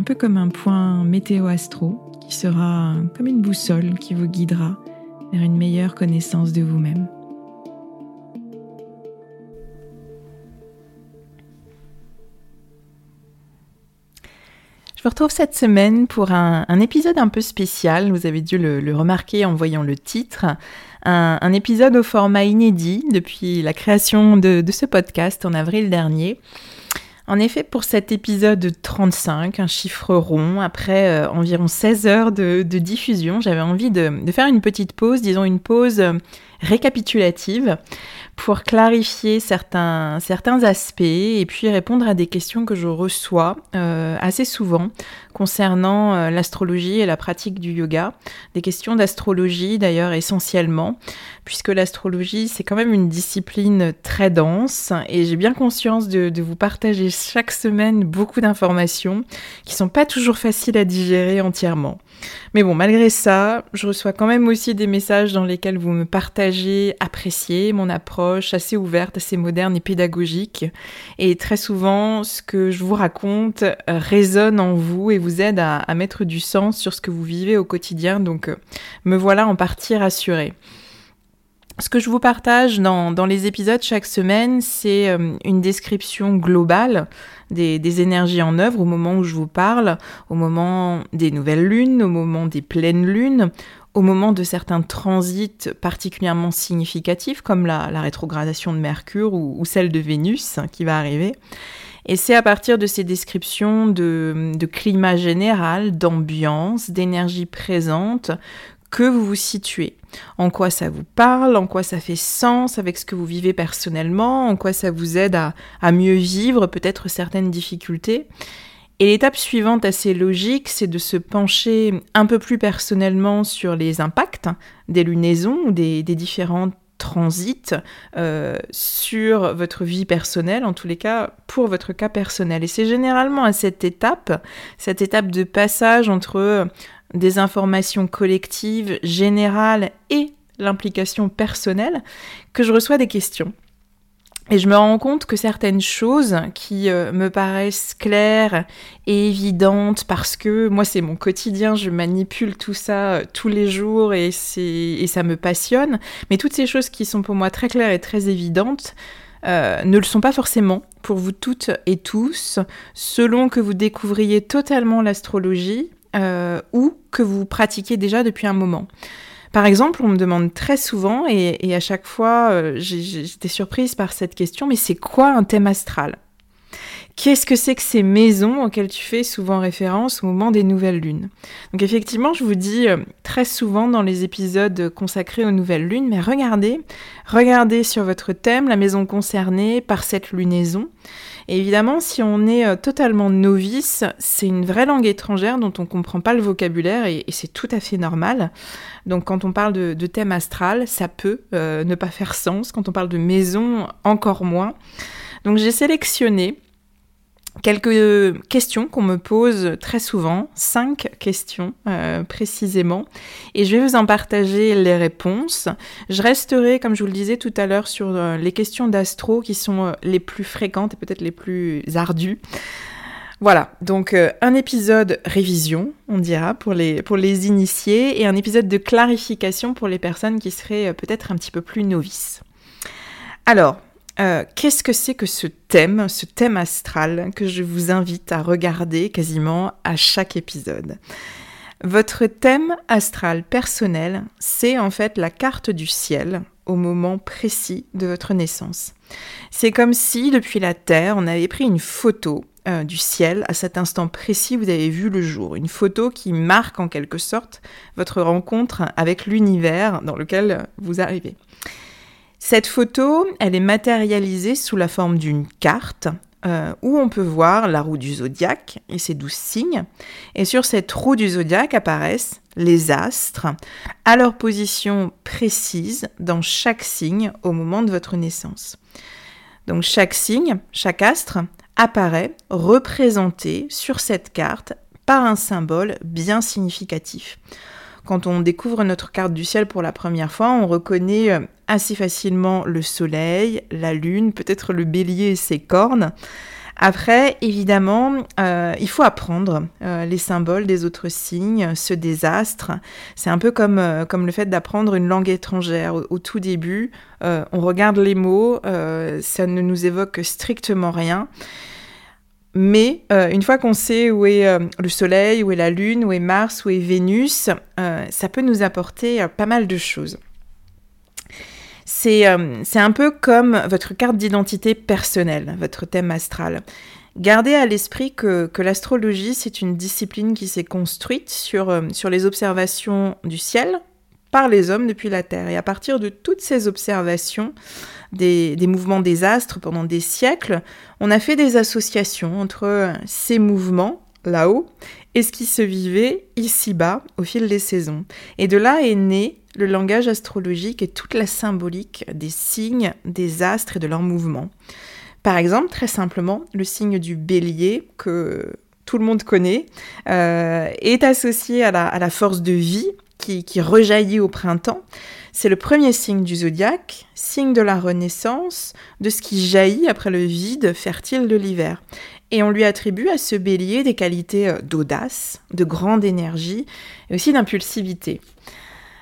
un peu comme un point météo-astro qui sera comme une boussole qui vous guidera vers une meilleure connaissance de vous-même. Je vous retrouve cette semaine pour un, épisode un peu spécial. Vous avez dû le, remarquer en voyant le titre. Un, épisode au format inédit depuis la création de ce podcast en avril dernier. En effet, pour cet épisode 35, un chiffre rond, après euh, environ 16 heures de, diffusion, j'avais envie de, faire une petite pause, disons une pause euh, récapitulative, pour clarifier certains, aspects et puis répondre à des questions que je reçois euh, assez souvent concernant euh, l'astrologie et la pratique du yoga. Des questions d'astrologie d'ailleurs essentiellement, puisque l'astrologie c'est quand même une discipline très dense et j'ai bien conscience de, de, vous partager chaque semaine beaucoup d'informations qui sont pas toujours faciles à digérer entièrement. Mais bon, malgré ça, je reçois quand même aussi des messages dans lesquels vous me partagez, appréciez mon approche assez ouverte, assez moderne et pédagogique. Et très souvent, ce que je vous raconte euh, résonne en vous et vous aide à, mettre du sens sur ce que vous vivez au quotidien. Donc, euh, me voilà en partie rassurée. Ce que je vous partage dans, les épisodes chaque semaine, c'est euh, une description globale des, énergies en œuvre au moment où je vous parle, au moment des nouvelles lunes, au moment des pleines lunes, au moment de certains transits particulièrement significatifs comme la, rétrogradation de Mercure ou, celle de Vénus hein, qui va arriver. Et c'est à partir de ces descriptions de, de climat général, d'ambiance, d'énergie présente que vous vous situez, en quoi ça vous parle, en quoi ça fait sens avec ce que vous vivez personnellement, en quoi ça vous aide à, mieux vivre peut-être certaines difficultés. Et l'étape suivante assez logique, c'est de se pencher un peu plus personnellement sur les impacts des lunaisons ou des, différents transits euh, sur votre vie personnelle, en tous les cas pour votre cas personnel. Et c'est généralement à cette étape, cette étape de passage entre des informations collectives, générales et l'implication personnelle, que je reçois des questions. Et je me rends compte que certaines choses qui euh, me paraissent claires et évidentes parce que moi c'est mon quotidien, je manipule tout ça euh, tous les jours et, ça me passionne, mais toutes ces choses qui sont pour moi très claires et très évidentes euh, ne le sont pas forcément pour vous toutes et tous, selon que vous découvriez totalement l'astrologie ou que vous pratiquez déjà depuis un moment. Par exemple, on me demande très souvent, et, à chaque fois euh, j'étais surprise par cette question, mais c'est quoi un thème astral? Qu'est-ce que c'est que ces maisons auxquelles tu fais souvent référence au moment des nouvelles lunes? Donc effectivement, je vous dis euh, très souvent dans les épisodes consacrés aux nouvelles lunes, mais regardez, regardez sur votre thème la maison concernée par cette lunaison. Évidemment, si on est euh, totalement novice, c'est une vraie langue étrangère dont on ne comprend pas le vocabulaire et, c'est tout à fait normal. Donc quand on parle de, thème astral, ça peut euh, ne pas faire sens. Quand on parle de maison, encore moins. Donc j'ai sélectionné quelques questions qu'on me pose très souvent, cinq questions euh, précisément, et je vais vous en partager les réponses. Je resterai, comme je vous le disais tout à l'heure, sur euh, les questions d'astro qui sont euh, les plus fréquentes et peut-être les plus ardues. Voilà, donc un épisode révision, on dira, pour les, pour les initiés, et un épisode de clarification pour les personnes qui seraient peut-être un petit peu plus novices. Alors, euh, qu'est-ce que c'est que ce thème, ce thème astral que je vous invite à regarder quasiment à chaque épisode? Votre thème astral personnel, c'est en fait la carte du ciel au moment précis de votre naissance. C'est comme si depuis la Terre, on avait pris une photo euh, du ciel à cet instant précis vous avez vu le jour. Une photo qui marque en quelque sorte votre rencontre avec l'univers dans lequel vous arrivez. Cette photo, elle est matérialisée sous la forme d'une carte euh, où on peut voir la roue du zodiaque et ses douze signes. Et sur cette roue du zodiaque apparaissent les astres à leur position précise dans chaque signe au moment de votre naissance. Donc chaque signe, chaque astre apparaît représenté sur cette carte par un symbole bien significatif. Quand on découvre notre carte du ciel pour la première fois, on reconnaît euh, assez facilement le soleil, la lune, peut-être le bélier et ses cornes. Après, évidemment, euh, il faut apprendre euh, les symboles des autres signes, ceux des astres. C'est un peu comme, comme le fait d'apprendre une langue étrangère. Au, tout début, on regarde les mots, ça ne nous évoque strictement rien. Mais euh, une fois qu'on sait où est euh, le Soleil, où est la Lune, où est Mars, où est Vénus, euh, ça peut nous apporter pas mal de choses. C'est un peu comme votre carte d'identité personnelle, votre thème astral. Gardez à l'esprit que, l'astrologie, c'est une discipline qui s'est construite sur les observations du ciel par les hommes depuis la Terre. Et à partir de toutes ces observations, des, mouvements des astres pendant des siècles, on a fait des associations entre ces mouvements là-haut et ce qui se vivait ici-bas au fil des saisons. Et de là est né le langage astrologique et toute la symbolique des signes, des astres et de leurs mouvements. Par exemple, très simplement, le signe du bélier que tout le monde connaît euh, est associé à la, force de vie qui, rejaillit au printemps. C'est le premier signe du zodiaque, signe de la renaissance, de ce qui jaillit après le vide fertile de l'hiver. Et on lui attribue à ce bélier des qualités euh, d'audace, de grande énergie et aussi d'impulsivité.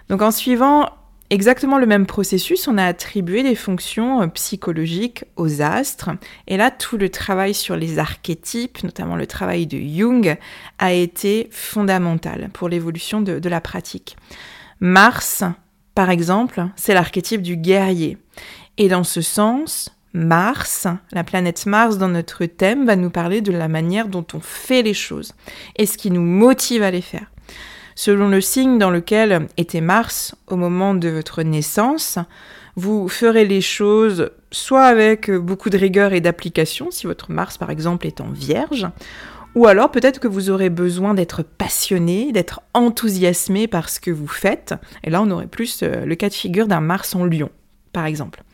Donc en suivant exactement le même processus, on a attribué des fonctions euh, psychologiques aux astres. Et là, tout le travail sur les archétypes, notamment le travail de Jung, a été fondamental pour l'évolution de, de la pratique. Mars par exemple, c'est l'archétype du guerrier. Et dans ce sens, Mars, la planète Mars dans notre thème, va nous parler de la manière dont on fait les choses et ce qui nous motive à les faire. Selon le signe dans lequel était Mars au moment de votre naissance, vous ferez les choses soit avec beaucoup de rigueur et d'application, si votre Mars par exemple est en vierge, ou alors peut-être que vous aurez besoin d'être passionné, d'être enthousiasmé par ce que vous faites. Et là, on aurait plus euh, le cas de figure d'un Mars en lion, par exemple.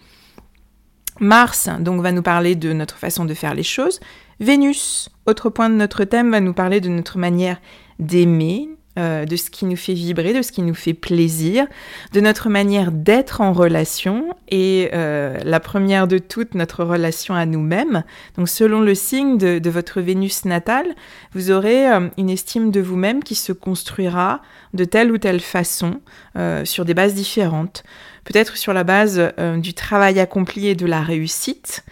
Mars, donc, va nous parler de notre façon de faire les choses. Vénus, autre point de notre thème, va nous parler de notre manière d'aimer, euh, de ce qui nous fait vibrer, de ce qui nous fait plaisir, de notre manière d'être en relation et euh, la première de toutes, notre relation à nous-mêmes. Donc selon le signe de, votre Vénus natale, vous aurez euh, une estime de vous-même qui se construira de telle ou telle façon sur des bases différentes. Peut-être sur la base du travail accompli et de la réussite,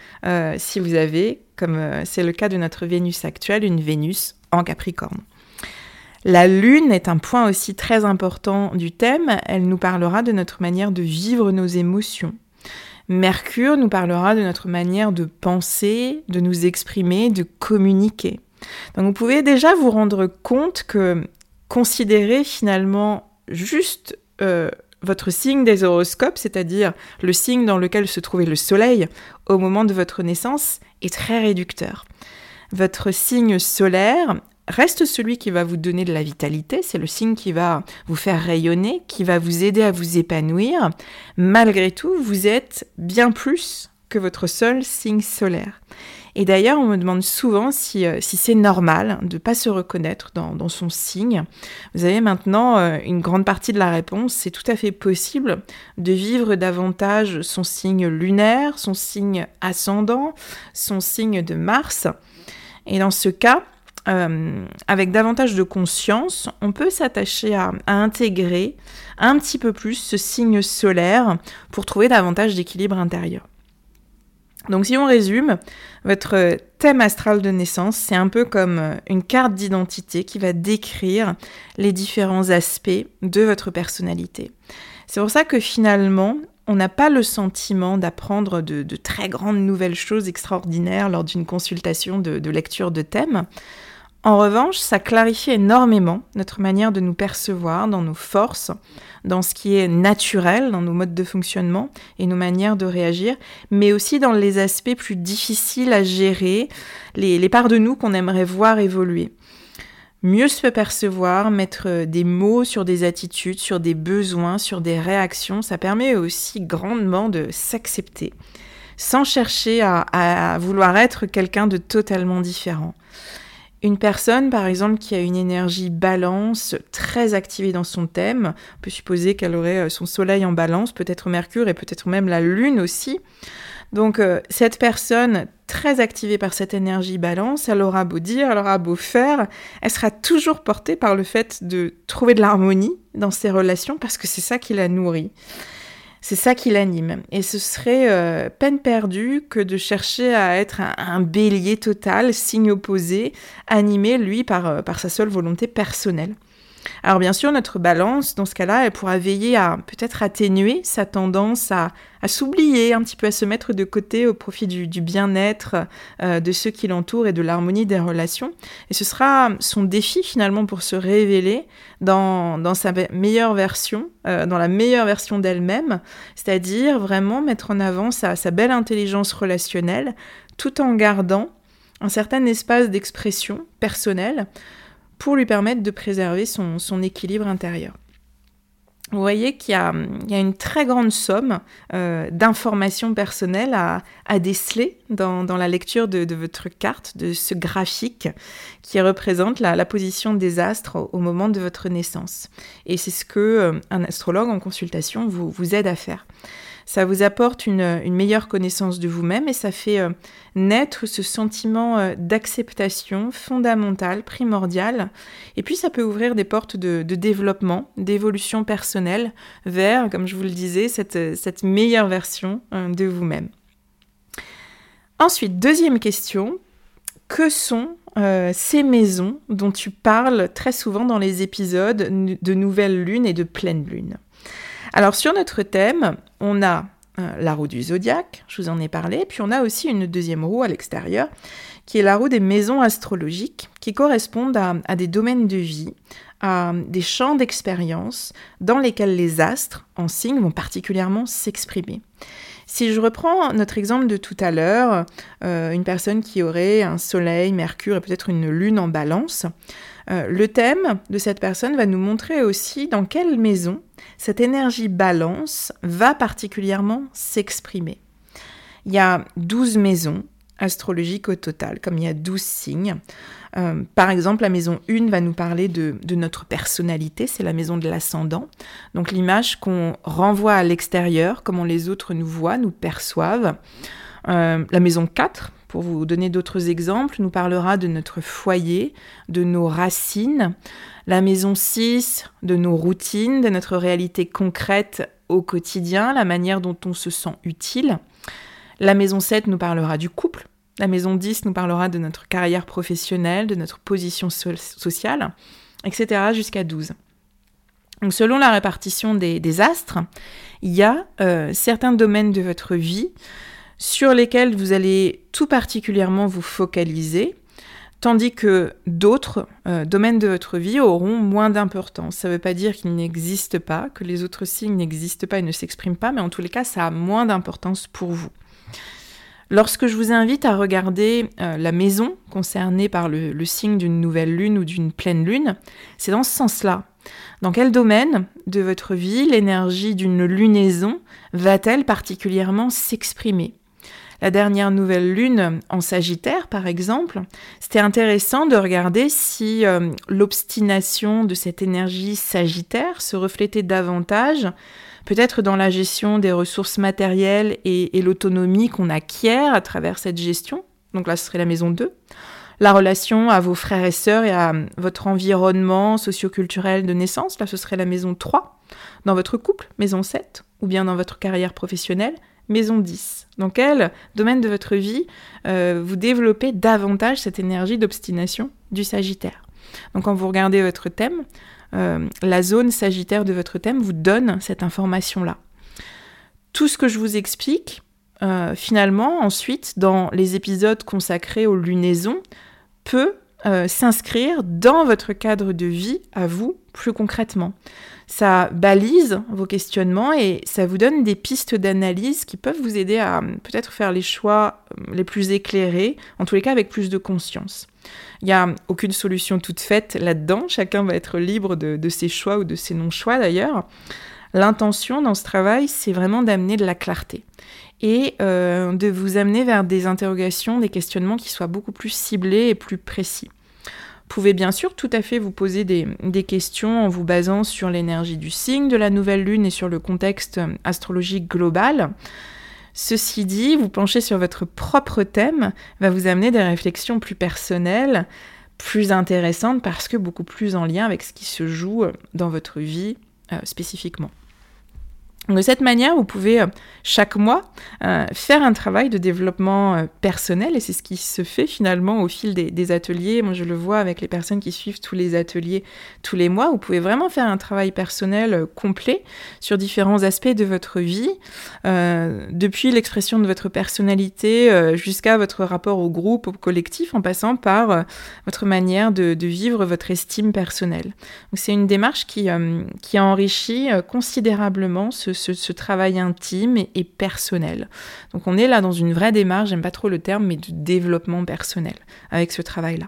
si vous avez, comme c'est le cas de notre Vénus actuelle, une Vénus en Capricorne. La lune est un point aussi très important du thème. Elle nous parlera de notre manière de vivre nos émotions. Mercure nous parlera de notre manière de penser, de nous exprimer, de communiquer. Donc vous pouvez déjà vous rendre compte que considérer finalement juste euh, votre signe des horoscopes, c'est-à-dire le signe dans lequel se trouvait le soleil au moment de votre naissance, est très réducteur. Votre signe solaire reste celui qui va vous donner de la vitalité, c'est le signe qui va vous faire rayonner, qui va vous aider à vous épanouir. Malgré tout, vous êtes bien plus que votre seul signe solaire. Et d'ailleurs, on me demande souvent si, euh, c'est normal de ne pas se reconnaître dans, son signe. Vous avez maintenant euh, une grande partie de la réponse. C'est tout à fait possible de vivre davantage son signe lunaire, son signe ascendant, son signe de Mars. Et dans ce cas, euh, avec davantage de conscience, on peut s'attacher à, intégrer un petit peu plus ce signe solaire pour trouver davantage d'équilibre intérieur. Donc si on résume, votre thème astral de naissance, c'est un peu comme une carte d'identité qui va décrire les différents aspects de votre personnalité. C'est pour ça que finalement, on n'a pas le sentiment d'apprendre de, très grandes nouvelles choses extraordinaires lors d'une consultation de, de lecture de thème. En revanche, ça clarifie énormément notre manière de nous percevoir dans nos forces, dans ce qui est naturel, dans nos modes de fonctionnement et nos manières de réagir, mais aussi dans les aspects plus difficiles à gérer, les, parts de nous qu'on aimerait voir évoluer. Mieux se percevoir, mettre des mots sur des attitudes, sur des besoins, sur des réactions, ça permet aussi grandement de s'accepter, sans chercher à vouloir être quelqu'un de totalement différent. Une personne, par exemple, qui a une énergie balance très activée dans son thème, on peut supposer qu'elle aurait euh, son soleil en balance, peut-être Mercure et peut-être même la Lune aussi. Donc euh, cette personne très activée par cette énergie balance, elle aura beau dire, elle aura beau faire, elle sera toujours portée par le fait de trouver de l'harmonie dans ses relations parce que c'est ça qui la nourrit. C'est ça qui l'anime. Et ce serait euh, peine perdue que de chercher à être un, bélier total, signe opposé, animé, lui, par, euh, par sa seule volonté personnelle. Alors bien sûr, notre balance, dans ce cas-là, elle pourra veiller à peut-être atténuer sa tendance à, s'oublier, un petit peu à se mettre de côté au profit du, bien-être euh, de ceux qui l'entourent et de l'harmonie des relations. Et ce sera son défi finalement pour se révéler dans, sa meilleure version, euh, dans la meilleure version d'elle-même, c'est-à-dire vraiment mettre en avant sa belle intelligence relationnelle tout en gardant un certain espace d'expression personnelle pour lui permettre de préserver son, équilibre intérieur. Vous voyez qu'il y, a une très grande somme euh, d'informations personnelles à, déceler dans, la lecture de, votre carte, de ce graphique qui représente la, position des astres au, moment de votre naissance. Et c'est ce que euh, un astrologue en consultation vous aide à faire ça vous apporte une, meilleure connaissance de vous-même et ça fait euh, naître ce sentiment euh, d'acceptation fondamental, primordial. Et puis ça peut ouvrir des portes de, développement, d'évolution personnelle vers, comme je vous le disais, cette, meilleure version euh, de vous-même. Ensuite, deuxième question, que sont ces maisons dont tu parles très souvent dans les épisodes de nouvelle lune et de pleine lune alors sur notre thème, on a euh, la roue du zodiaque, je vous en ai parlé, puis on a aussi une deuxième roue à l'extérieur, qui est la roue des maisons astrologiques, qui correspondent à, des domaines de vie, à des champs d'expérience dans lesquels les astres en signe vont particulièrement s'exprimer. Si je reprends notre exemple de tout à l'heure, euh, une personne qui aurait un soleil, Mercure et peut-être une lune en balance, euh, le thème de cette personne va nous montrer aussi dans quelle maison cette énergie balance va particulièrement s'exprimer. Il y a 12 maisons astrologiques au total, comme il y a 12 signes. Euh, par exemple, la maison 1 va nous parler de, notre personnalité, c'est la maison de l'ascendant. Donc l'image qu'on renvoie à l'extérieur, comment les autres nous voient, nous perçoivent. Euh, la maison 4 pour vous donner d'autres exemples, nous parlera de notre foyer, de nos racines, la maison 6, de nos routines, de notre réalité concrète au quotidien, la manière dont on se sent utile. La maison 7 nous parlera du couple. La maison 10 nous parlera de notre carrière professionnelle, de notre position sociale, etc. jusqu'à 12. Donc selon la répartition des, astres, il y a euh, certains domaines de votre vie sur lesquels vous allez tout particulièrement vous focaliser, tandis que d'autres euh, domaines de votre vie auront moins d'importance. Ça ne veut pas dire qu'ils n'existent pas, que les autres signes n'existent pas et ne s'expriment pas, mais en tous les cas, ça a moins d'importance pour vous. Lorsque je vous invite à regarder euh, la maison concernée par le, signe d'une nouvelle lune ou d'une pleine lune, c'est dans ce sens-là. Dans quel domaine de votre vie l'énergie d'une lunaison va-t-elle particulièrement s'exprimer? La dernière nouvelle lune en Sagittaire, par exemple, c'était intéressant de regarder si euh, l'obstination de cette énergie Sagittaire se reflétait davantage peut-être dans la gestion des ressources matérielles et, l'autonomie qu'on acquiert à travers cette gestion. Donc là, ce serait la maison 2. La relation à vos frères et sœurs et à votre environnement socioculturel de naissance, là, ce serait la maison 3. Dans votre couple, maison 7. Ou bien dans votre carrière professionnelle, maison 10. Dans quel domaine de votre vie euh, vous développez davantage cette énergie d'obstination du Sagittaire? Donc quand vous regardez votre thème, euh, la zone sagittaire de votre thème vous donne cette information-là. Tout ce que je vous explique, euh, finalement, ensuite, dans les épisodes consacrés aux lunaisons, peut euh, s'inscrire dans votre cadre de vie à vous plus concrètement. Ça balise vos questionnements et ça vous donne des pistes d'analyse qui peuvent vous aider à peut-être faire les choix les plus éclairés, en tous les cas avec plus de conscience. Il n'y a aucune solution toute faite là-dedans. Chacun va être libre de, ses choix ou de ses non-choix d'ailleurs. L'intention dans ce travail, c'est vraiment d'amener de la clarté et euh, de vous amener vers des interrogations, des questionnements qui soient beaucoup plus ciblés et plus précis. Vous pouvez bien sûr tout à fait vous poser des, questions en vous basant sur l'énergie du signe de la nouvelle lune et sur le contexte astrologique global. Ceci dit, vous pencher sur votre propre thème va vous amener des réflexions plus personnelles, plus intéressantes parce que beaucoup plus en lien avec ce qui se joue dans votre vie euh, spécifiquement. De cette manière, vous pouvez euh, chaque mois euh, faire un travail de développement euh, personnel et c'est ce qui se fait finalement au fil des, ateliers. Moi, je le vois avec les personnes qui suivent tous les ateliers tous les mois. Vous pouvez vraiment faire un travail personnel complet sur différents aspects de votre vie, depuis l'expression de votre personnalité jusqu'à votre rapport au groupe, au collectif, en passant par votre manière de, vivre votre estime personnelle. C'est une démarche qui, qui enrichit considérablement ce ce, travail intime et, personnel. Donc on est là dans une vraie démarche, j'aime pas trop le terme, mais de développement personnel avec ce travail-là.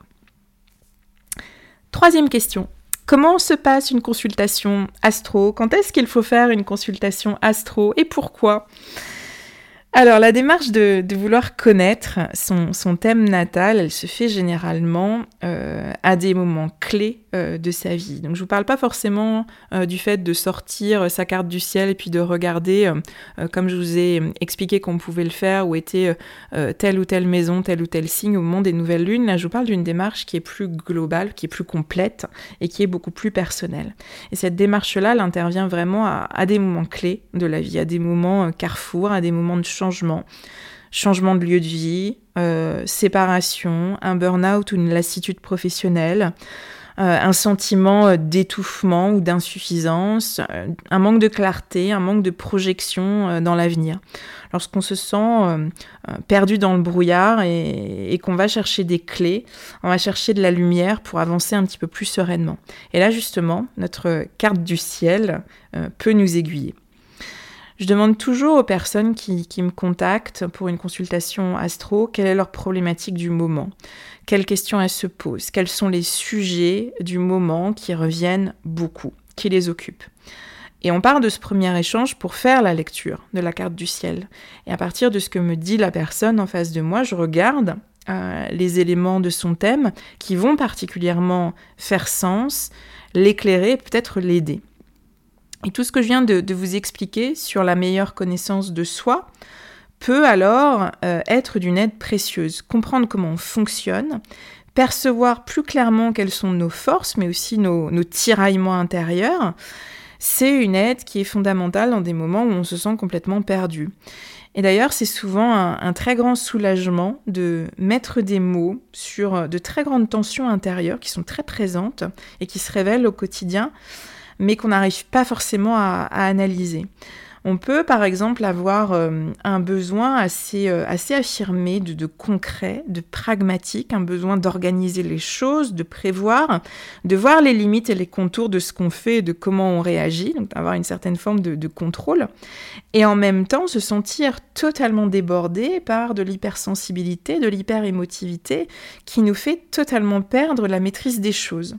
Troisième question. Comment se passe une consultation astro? Quand est-ce qu'il faut faire une consultation astro et pourquoi? Alors, la démarche de, vouloir connaître son, thème natal, elle se fait généralement euh, à des moments clés euh, de sa vie. Donc, je ne vous parle pas forcément euh, du fait de sortir sa carte du ciel et puis de regarder, comme je vous ai expliqué qu'on pouvait le faire, où était telle ou telle maison, tel ou tel signe au moment des nouvelles lunes. Là, je vous parle d'une démarche qui est plus globale, qui est plus complète et qui est beaucoup plus personnelle. Et cette démarche-là, elle intervient vraiment à, à, des moments clés de la vie, à des moments carrefour, à des moments de changement changement. Changement de lieu de vie, euh, séparation, un burn-out ou une lassitude professionnelle, euh, un sentiment euh, d'étouffement ou d'insuffisance, un manque de clarté, un manque de projection dans l'avenir. Lorsqu'on se sent perdu dans le brouillard et, et qu'on va chercher des clés, on va chercher de la lumière pour avancer un petit peu plus sereinement. Et là justement, notre carte du ciel peut nous aiguiller. Je demande toujours aux personnes qui, me contactent pour une consultation astro quelle est leur problématique du moment, quelles questions elles se posent, quels sont les sujets du moment qui reviennent beaucoup, qui les occupent? Et on part de ce premier échange pour faire la lecture de la carte du ciel. Et à partir de ce que me dit la personne en face de moi, je regarde euh, les éléments de son thème qui vont particulièrement faire sens, l'éclairer, peut-être l'aider. Et tout ce que je viens de, vous expliquer sur la meilleure connaissance de soi peut alors euh, être d'une aide précieuse. Comprendre comment on fonctionne, percevoir plus clairement quelles sont nos forces, mais aussi nos, tiraillements intérieurs, c'est une aide qui est fondamentale dans des moments où on se sent complètement perdu. Et d'ailleurs, c'est souvent un, très grand soulagement de mettre des mots sur de très grandes tensions intérieures qui sont très présentes et qui se révèlent au quotidien mais qu'on n'arrive pas forcément à analyser. On peut par exemple avoir euh, un besoin assez, euh, assez affirmé de, concret, de pragmatique, un besoin d'organiser les choses, de prévoir, de voir les limites et les contours de ce qu'on fait et de comment on réagit, donc d'avoir une certaine forme de, de contrôle, et en même temps se sentir totalement débordé par de l'hypersensibilité, de l'hyperémotivité qui nous fait totalement perdre la maîtrise des choses.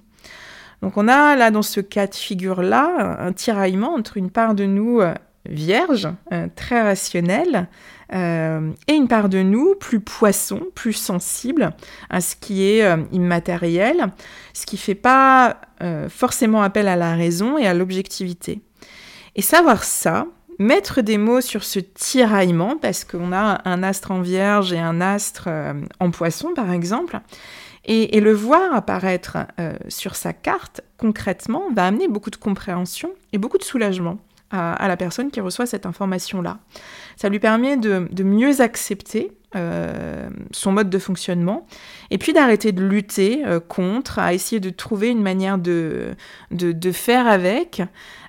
Donc on a là dans ce cas de figure-là un tiraillement entre une part de nous euh, vierge, euh, très rationnelle, euh, et une part de nous plus poisson, plus sensible à ce qui est immatériel, ce qui ne fait pas forcément appel à la raison et à l'objectivité. Et savoir ça, mettre des mots sur ce tiraillement, parce qu'on a un astre en vierge et un astre en poisson, par exemple, et, le voir apparaître sur sa carte, concrètement, va amener beaucoup de compréhension et beaucoup de soulagement à, la personne qui reçoit cette information-là. Ça lui permet de, mieux accepter euh, son mode de fonctionnement et puis d'arrêter de lutter euh, contre, à essayer de trouver une manière de, faire avec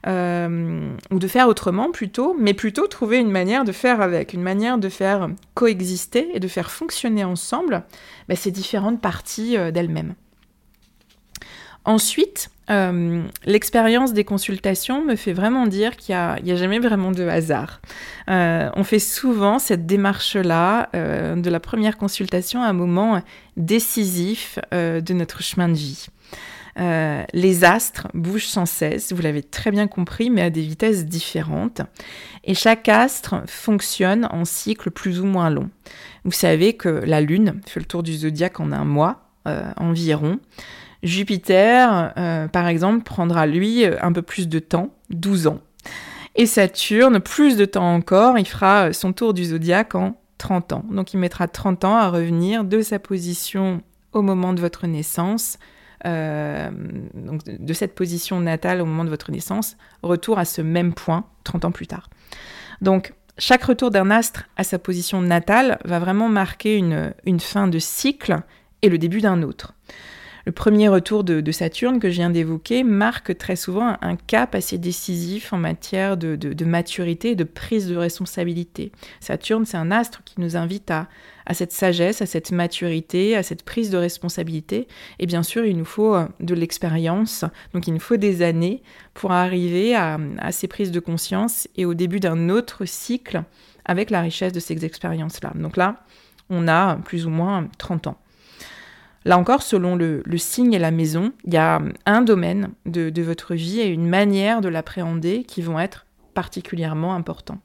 euh, ou de faire autrement plutôt, mais plutôt trouver une manière de faire avec, une manière de faire coexister et de faire fonctionner ensemble bah, ces différentes parties d'elle-même. Ensuite, euh, l'expérience des consultations me fait vraiment dire qu'il n'y a, jamais vraiment de hasard. Euh, on fait souvent cette démarche-là euh, de la première consultation à un moment décisif de notre chemin de vie. les astres bougent sans cesse, vous l'avez très bien compris, mais à des vitesses différentes. Et chaque astre fonctionne en cycles plus ou moins longs. Vous savez que la Lune fait le tour du zodiaque en un mois environ. Jupiter, euh, par exemple, prendra lui un peu plus de temps, 12 ans. Et Saturne, plus de temps encore, il fera son tour du zodiaque en 30 ans. Donc il mettra 30 ans à revenir de sa position au moment de votre naissance, euh, donc de cette position natale au moment de votre naissance, retour à ce même point 30 ans plus tard. Donc chaque retour d'un astre à sa position natale va vraiment marquer une, une fin de cycle et le début d'un autre. Le premier retour de, Saturne que je viens d'évoquer marque très souvent un cap assez décisif en matière de, maturité et de prise de responsabilité. Saturne, c'est un astre qui nous invite à, cette sagesse, à cette maturité, à cette prise de responsabilité. Et bien sûr, il nous faut euh, de l'expérience, donc il nous faut des années pour arriver à, à ces prises de conscience et au début d'un autre cycle avec la richesse de ces expériences-là. Donc là, on a plus ou moins 30 ans. Là encore, selon le, signe et la maison, il y a un domaine de, votre vie et une manière de l'appréhender qui vont être particulièrement importants.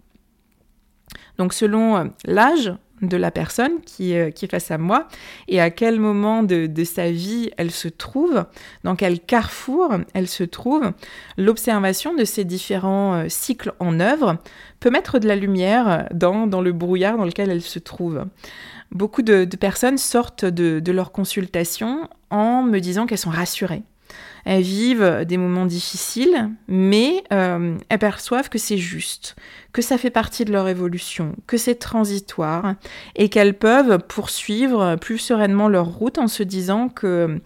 Donc selon euh, l'âge de la personne qui, euh, est face à moi et à quel moment de, sa vie elle se trouve, dans quel carrefour elle se trouve, l'observation de ces différents euh, cycles en œuvre peut mettre de la lumière dans le brouillard dans lequel elle se trouve. Beaucoup de, personnes sortent de, leur consultation en me disant qu'elles sont rassurées. Elles vivent des moments difficiles, mais euh, elles perçoivent que c'est juste, que ça fait partie de leur évolution, que c'est transitoire, et qu'elles peuvent poursuivre plus sereinement leur route en se disant que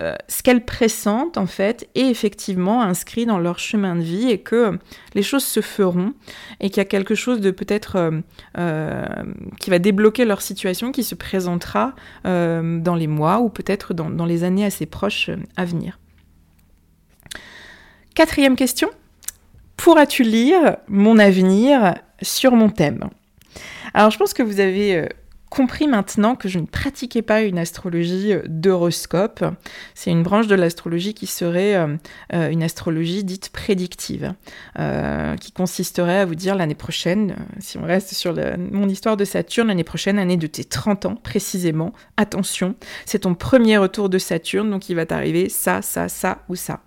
euh, ce qu'elles pressentent en fait est effectivement inscrit dans leur chemin de vie et que les choses se feront et qu'il y a quelque chose de peut-être euh, euh, qui va débloquer leur situation qui se présentera dans les mois ou peut-être dans, dans, les années assez proches à venir. Quatrième question. Pourras-tu lire mon avenir sur mon thème? Alors je pense que vous avez compris maintenant que je ne pratiquais pas une astrologie euh, d'horoscope. C'est une branche de l'astrologie qui serait euh, euh, une astrologie dite prédictive, qui consisterait à vous dire l'année prochaine, si on reste sur mon histoire de Saturne, l'année prochaine, année de tes 30 ans précisément, attention, c'est ton premier retour de Saturne, donc il va t'arriver ça, ça, ça ou ça.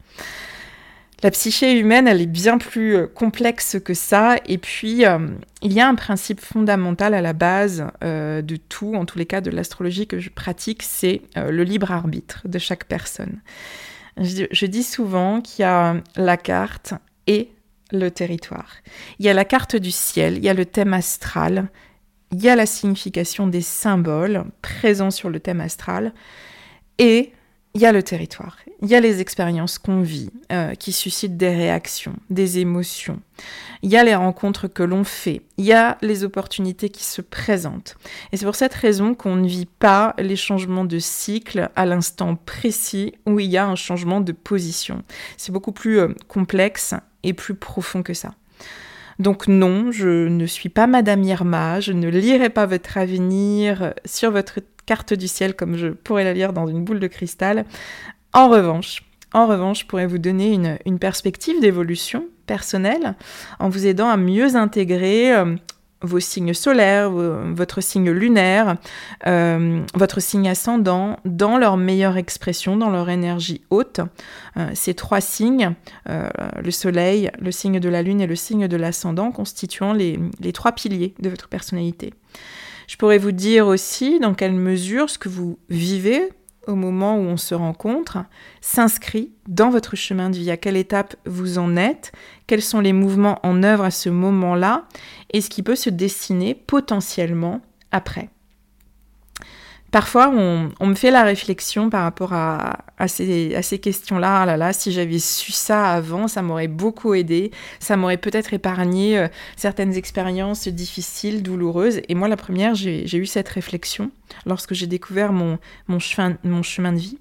La psyché humaine, elle est bien plus euh, complexe que ça. Et puis, euh, il y a un principe fondamental à la base euh, de tout, en tous les cas de l'astrologie que je pratique, c'est le libre arbitre de chaque personne. je dis souvent qu'il y a la carte et le territoire. Il y a la carte du ciel, il y a le thème astral, il y a la signification des symboles présents sur le thème astral, et il y a le territoire, il y a les expériences qu'on vit, euh, qui suscitent des réactions, des émotions, il y a les rencontres que l'on fait, il y a les opportunités qui se présentent. Et c'est pour cette raison qu'on ne vit pas les changements de cycle à l'instant précis où il y a un changement de position. C'est beaucoup plus euh, complexe et plus profond que ça. Donc non, je ne suis pas Madame Irma, je ne lirai pas votre avenir sur votre carte du ciel comme je pourrais la lire dans une boule de cristal. En revanche, en revanche, je pourrais vous donner une, perspective d'évolution personnelle en vous aidant à mieux intégrer euh, vos signes solaires, votre signe lunaire, euh, votre signe ascendant dans leur meilleure expression, dans leur énergie haute. Euh, ces trois signes, le soleil, le signe de la lune et le signe de l'ascendant, constituant les trois piliers de votre personnalité. Je pourrais vous dire aussi dans quelle mesure ce que vous vivez au moment où on se rencontre s'inscrit dans votre chemin de vie, à quelle étape vous en êtes, quels sont les mouvements en œuvre à ce moment-là? Et ce qui peut se dessiner potentiellement après? Parfois, on, me fait la réflexion par rapport à, ces, questions-là. Ah là là, si j'avais su ça avant, ça m'aurait beaucoup aidé. Ça m'aurait peut-être épargné euh, certaines expériences difficiles, douloureuses. Et moi, la première, j'ai eu cette réflexion lorsque j'ai découvert mon, chemin, mon chemin de vie.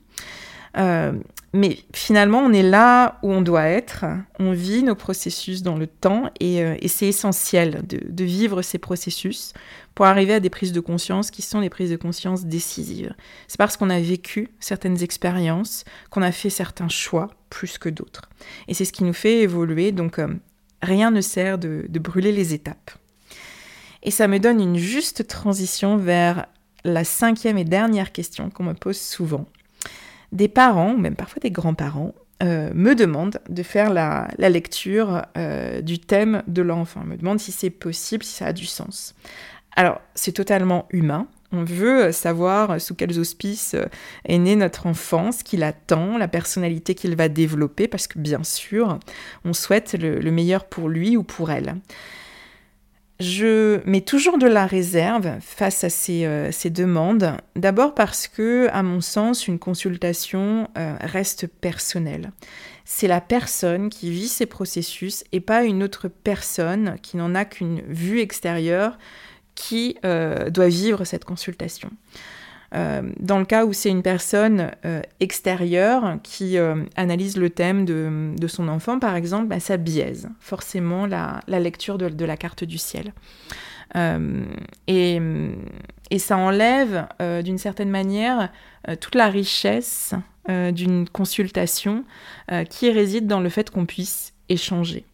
Euh, mais finalement, on est là où on doit être, on vit nos processus dans le temps et, euh, c'est essentiel de, vivre ces processus pour arriver à des prises de conscience qui sont les prises de conscience décisives. C'est parce qu'on a vécu certaines expériences qu'on a fait certains choix plus que d'autres. Et c'est ce qui nous fait évoluer, donc euh, rien ne sert de brûler les étapes. Et ça me donne une juste transition vers la cinquième et dernière question qu'on me pose souvent des parents, ou même parfois des grands-parents, euh, me demandent de faire la, lecture euh, du thème de l'enfant, me demandent si c'est possible, si ça a du sens. Alors, c'est totalement humain. On veut savoir sous quels auspices est né notre enfant, ce qu'il attend, la personnalité qu'il va développer, parce que bien sûr, on souhaite le meilleur pour lui ou pour elle. Je mets toujours de la réserve face à ces, euh, demandes, d'abord parce que, à mon sens, une consultation euh, reste personnelle. C'est la personne qui vit ces processus et pas une autre personne qui n'en a qu'une vue extérieure qui euh, doit vivre cette consultation. Euh, dans le cas où c'est une personne euh, extérieure qui euh, analyse le thème de, son enfant, par exemple, bah, ça biaise forcément la, lecture de, la carte du ciel. Et, et, ça enlève d'une certaine manière toute la richesse d'une consultation qui réside dans le fait qu'on puisse échanger.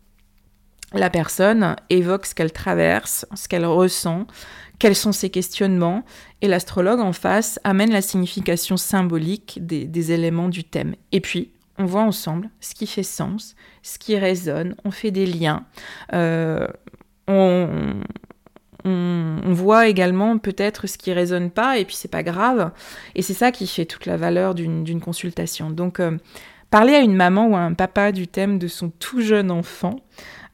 La personne évoque ce qu'elle traverse, ce qu'elle ressent, quels sont ses questionnements, et l'astrologue en face amène la signification symbolique des, éléments du thème. Et puis, on voit ensemble ce qui fait sens, ce qui résonne, on fait des liens, euh, on, voit également peut-être ce qui résonne pas, et puis c'est pas grave, et c'est ça qui fait toute la valeur d'une consultation. Donc, euh, parler à une maman ou à un papa du thème de son tout jeune enfant,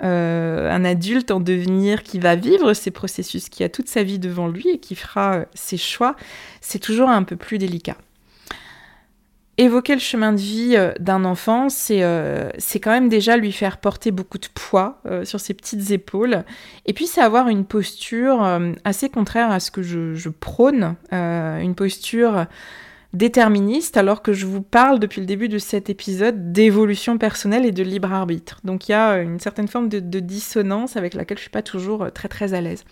euh, un adulte en devenir qui va vivre ces processus, qui a toute sa vie devant lui et qui fera euh, ses choix, c'est toujours un peu plus délicat. Évoquer le chemin de vie euh, d'un enfant, c'est quand même déjà lui faire porter beaucoup de poids sur ses petites épaules. Et puis c'est avoir une posture assez contraire à ce que je, je prône, une posture déterministe alors que je vous parle depuis le début de cet épisode d'évolution personnelle et de libre arbitre. Donc il y a une certaine forme de, dissonance avec laquelle je suis pas toujours euh, très très à l'aise.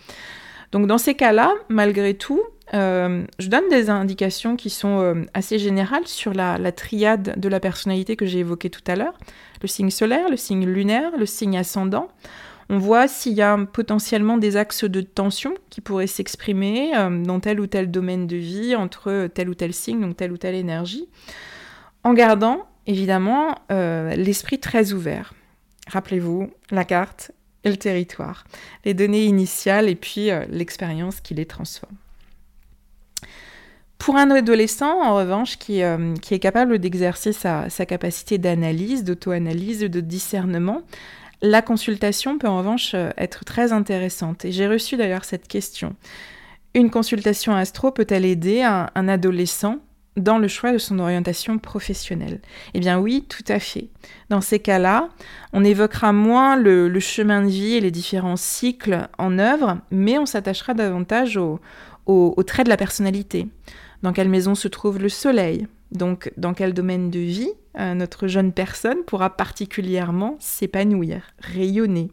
Donc dans ces cas-là, malgré tout, euh, je donne des indications qui sont euh, assez générales sur la, la, triade de la personnalité que j'ai évoquée tout à l'heure. Le signe solaire, le signe lunaire, le signe ascendant. On voit s'il y a potentiellement des axes de tension qui pourraient s'exprimer euh, dans tel ou tel domaine de vie entre tel ou tel signe, donc telle ou telle énergie, en gardant évidemment euh, l'esprit très ouvert. Rappelez-vous, la carte et le territoire, les données initiales et puis euh, l'expérience qui les transforme. Pour un adolescent, en revanche, qui, est capable d'exercer sa, sa, capacité d'analyse, d'auto-analyse, de discernement, la consultation peut en revanche euh, être très intéressante. Et j'ai reçu d'ailleurs cette question. Une consultation astro peut-elle aider un, adolescent dans le choix de son orientation professionnelle? Eh bien oui, tout à fait. Dans ces cas-là, on évoquera moins le, chemin de vie et les différents cycles en œuvre, mais on s'attachera davantage aux au, traits de la personnalité. Dans quelle maison se trouve le soleil? Donc dans quel domaine de vie? Euh, notre jeune personne pourra particulièrement s'épanouir, rayonner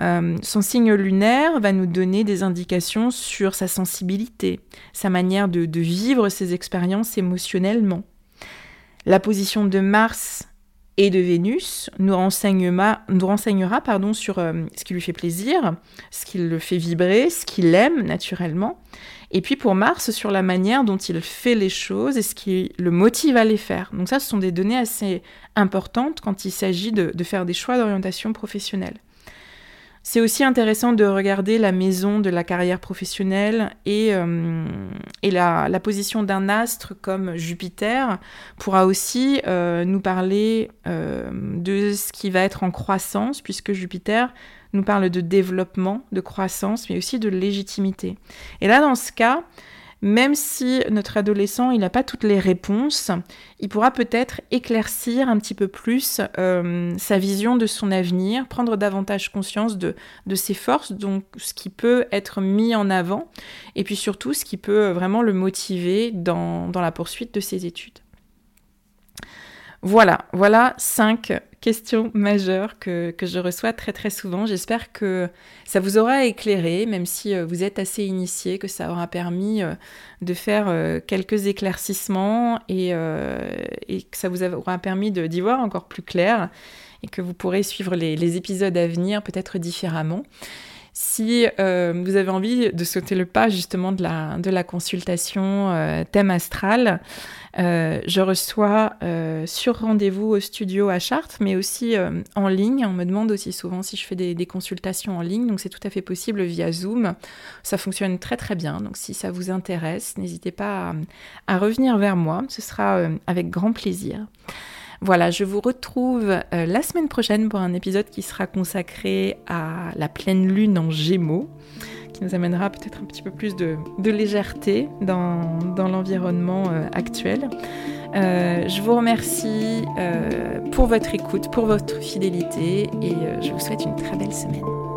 euh, son signe lunaire va nous donner des indications sur sa sensibilité, sa manière de, vivre ses expériences émotionnellement. La position de Mars et de Vénus nous renseignera, sur euh, ce qui lui fait plaisir, ce qui le fait vibrer, ce qu'il aime naturellement. Et puis pour Mars, sur la manière dont il fait les choses et ce qui le motive à les faire. Donc ça, ce sont des données assez importantes quand il s'agit de faire des choix d'orientation professionnelle. C'est aussi intéressant de regarder la maison de la carrière professionnelle et, euh, la, position d'un astre comme Jupiter pourra aussi euh, nous parler euh, de ce qui va être en croissance, puisque Jupiter nous parle de développement, de croissance, mais aussi de légitimité. Et là, dans ce cas, même si notre adolescent n'a pas toutes les réponses, il pourra peut-être éclaircir un petit peu plus euh, sa vision de son avenir, prendre davantage conscience de, ses forces, donc ce qui peut être mis en avant, et puis surtout ce qui peut vraiment le motiver dans la poursuite de ses études. Voilà, voilà cinq questions majeures que, je reçois très très souvent. J'espère que ça vous aura éclairé, même si euh, vous êtes assez initié, que ça aura permis euh, de faire euh, quelques éclaircissements et, que ça vous aura permis d'y voir encore plus clair et que vous pourrez suivre les épisodes à venir peut-être différemment. Si euh, vous avez envie de sauter le pas justement de la, de la consultation euh, thème astral, euh, je reçois sur rendez-vous au studio à Chartres, mais aussi en ligne. On me demande aussi souvent si je fais des, consultations en ligne, donc c'est tout à fait possible via Zoom. Ça fonctionne très très bien, donc si ça vous intéresse, n'hésitez pas à revenir vers moi, ce sera avec grand plaisir. Voilà, je vous retrouve euh, la semaine prochaine pour un épisode qui sera consacré à la pleine lune en gémeaux, qui nous amènera peut-être un petit peu plus de, légèreté dans, l'environnement euh, actuel. Euh, je vous remercie pour votre écoute, pour votre fidélité et je vous souhaite une très belle semaine.